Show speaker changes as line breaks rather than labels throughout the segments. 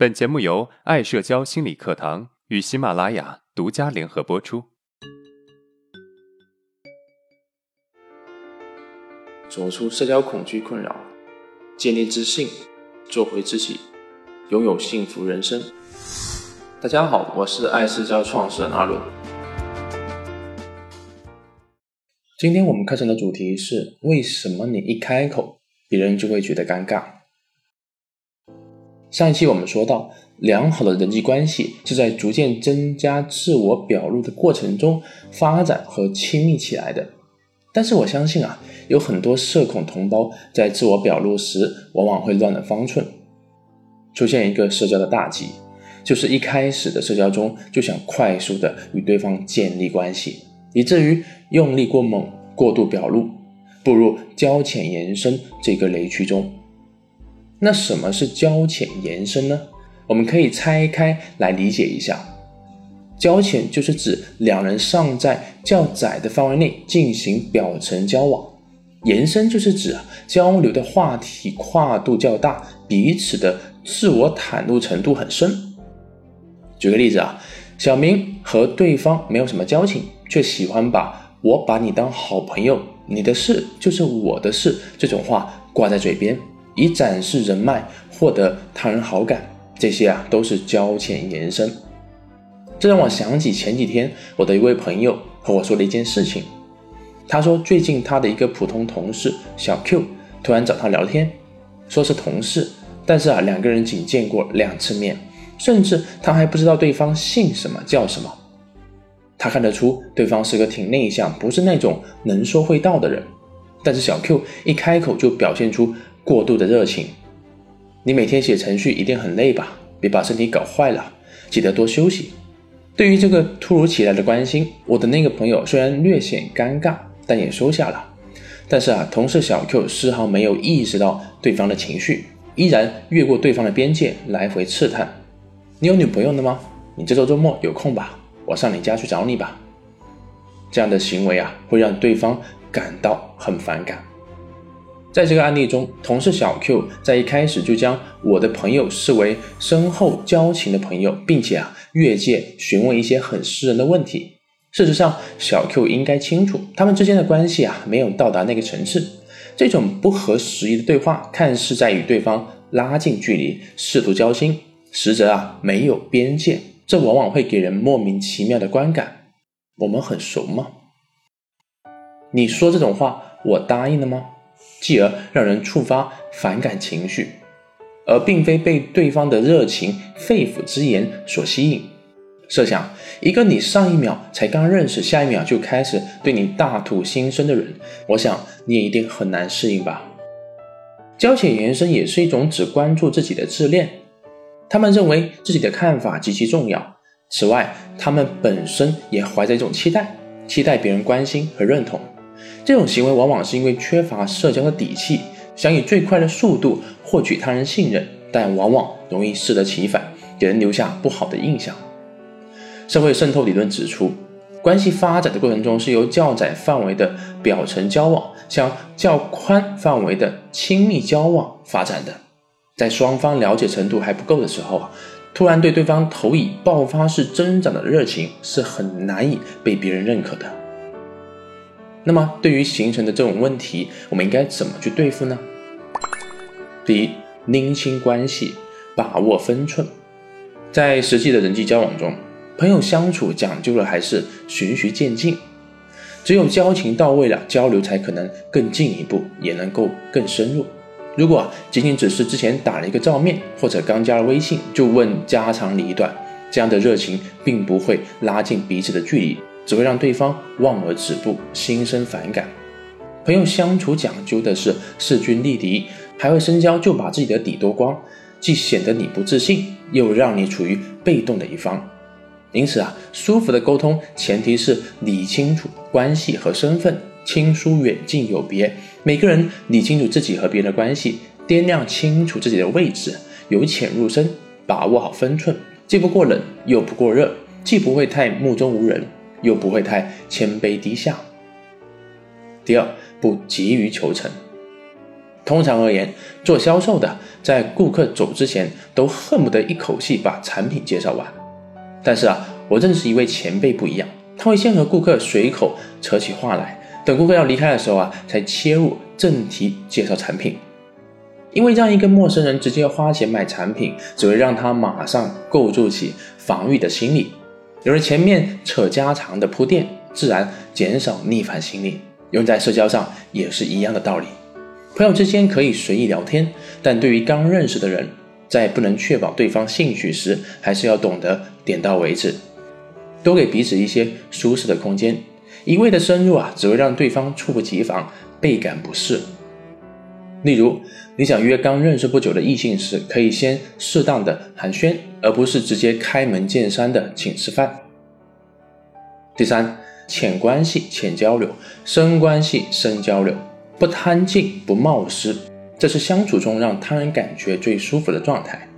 本节目由爱社交心理课堂与喜马拉雅独家联合播出。
走出社交恐惧困扰，建立自信，做回自己，拥有幸福人生。大家好，我是爱社交创始人阿伦。今天我们课程的主题是：为什么你一开口，别人就会觉得尴尬？上一期我们说到，良好的人际关系是在逐渐增加自我表露的过程中发展和亲密起来的。但是我相信啊，有很多社恐同胞在自我表露时，往往会乱了方寸，出现一个社交的大忌，就是一开始的社交中就想快速的与对方建立关系。以至于用力过猛、过度表露，步入交浅言深这个雷区中。那什么是交浅言深呢？我们可以拆开来理解一下。交浅就是指两人尚在较窄的范围内进行表层交往，延伸就是指交流的话题跨度较大，彼此的自我袒露程度很深。举个例子啊，小明和对方没有什么交情。却喜欢把我把你当好朋友，你的事就是我的事这种话挂在嘴边，以展示人脉，获得他人好感。这些啊都是交浅言深。这让我想起前几天我的一位朋友和我说的一件事情。他说最近他的一个普通同事小 Q 突然找他聊天，说是同事，但是啊两个人仅见过两次面，甚至他还不知道对方姓什么叫什么。他看得出对方是个挺内向，不是那种能说会道的人，但是小 Q 一开口就表现出过度的热情。你每天写程序一定很累吧？别把身体搞坏了，记得多休息。对于这个突如其来的关心，我的那个朋友虽然略显尴尬，但也收下了。但是啊，同事小 Q 丝毫没有意识到对方的情绪，依然越过对方的边界来回刺探：“你有女朋友了吗？你这周周末有空吧？”我上你家去找你吧。这样的行为啊，会让对方感到很反感。在这个案例中，同事小 Q 在一开始就将我的朋友视为深厚交情的朋友，并且啊越界询问一些很私人的问题。事实上，小 Q 应该清楚，他们之间的关系啊没有到达那个层次。这种不合时宜的对话，看似在与对方拉近距离，试图交心，实则啊没有边界。这往往会给人莫名其妙的观感。我们很熟吗？你说这种话，我答应了吗？继而让人触发反感情绪，而并非被对方的热情、肺腑之言所吸引。设想一个你上一秒才刚认识，下一秒就开始对你大吐心声的人，我想你也一定很难适应吧。交浅言深也是一种只关注自己的自恋。他们认为自己的看法极其重要。此外，他们本身也怀着一种期待，期待别人关心和认同。这种行为往往是因为缺乏社交的底气，想以最快的速度获取他人信任，但往往容易适得其反，给人留下不好的印象。社会渗透理论指出，关系发展的过程中是由较窄范围的表层交往向较宽范围的亲密交往发展的。在双方了解程度还不够的时候啊，突然对对方投以爆发式增长的热情，是很难以被别人认可的。那么，对于形成的这种问题，我们应该怎么去对付呢？第一，拎清关系，把握分寸。在实际的人际交往中，朋友相处讲究的还是循序渐进，只有交情到位了，交流才可能更进一步，也能够更深入。如果仅仅只是之前打了一个照面，或者刚加了微信就问家长里短，这样的热情并不会拉近彼此的距离，只会让对方望而止步，心生反感。朋友相处讲究的是势均力敌，还会深交就把自己的底脱光，既显得你不自信，又让你处于被动的一方。因此啊，舒服的沟通前提是理清楚关系和身份。亲疏远近有别，每个人理清楚自己和别人的关系，掂量清楚自己的位置，由浅入深，把握好分寸，既不过冷又不过热，既不会太目中无人，又不会太谦卑低下。第二，不急于求成。通常而言，做销售的在顾客走之前都恨不得一口气把产品介绍完。但是啊，我认识一位前辈不一样，他会先和顾客随口扯起话来，等顾客要离开的时候啊，才切入正题介绍产品。因为让一个陌生人直接花钱买产品，只会让他马上构筑起防御的心理。有了前面扯家常的铺垫，自然减少逆反心理。用在社交上也是一样的道理。朋友之间可以随意聊天，但对于刚认识的人，在不能确保对方兴趣时，还是要懂得点到为止，多给彼此一些舒适的空间。一味的深入啊，只会让对方猝不及防，倍感不适。例如，你想约刚认识不久的异性时，可以先适当的寒暄，而不是直接开门见山的请吃饭。第三，浅关系浅交流，深关系深交流，不贪近不冒失，这是相处中让他人感觉最舒服的状态。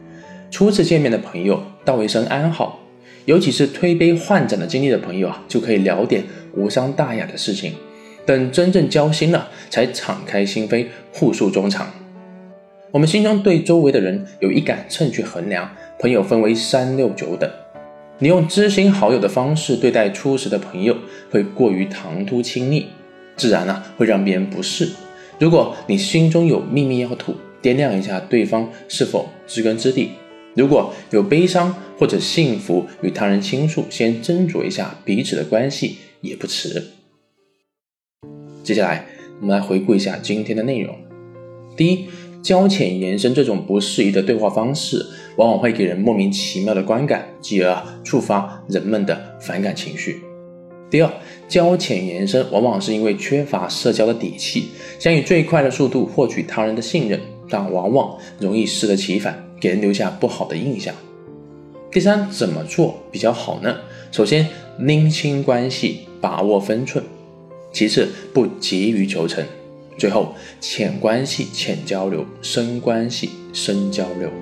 初次见面的朋友道一声安好，尤其是推杯换盏的经历的朋友啊，就可以聊点无伤大雅的事情。等真正交心了，才敞开心扉，互诉衷肠。我们心中对周围的人有一杆秤去衡量，朋友分为三六九等。你用知心好友的方式对待初识的朋友，会过于唐突亲密，自然呢会让别人不适。如果你心中有秘密要吐，掂量一下对方是否知根知底。如果有悲伤或者幸福与他人倾诉，先斟酌一下彼此的关系也不迟。接下来，我们来回顾一下今天的内容。第一，交浅言深这种不适宜的对话方式，往往会给人莫名其妙的观感，继而触发人们的反感情绪。第二，交浅言深往往是因为缺乏社交的底气，想以最快的速度获取他人的信任，但往往容易适得其反，给人留下不好的印象。第三，怎么做比较好呢？首先，拎清关系，把握分寸。其次，不急于求成；最后，浅关系浅交流，深关系深交流。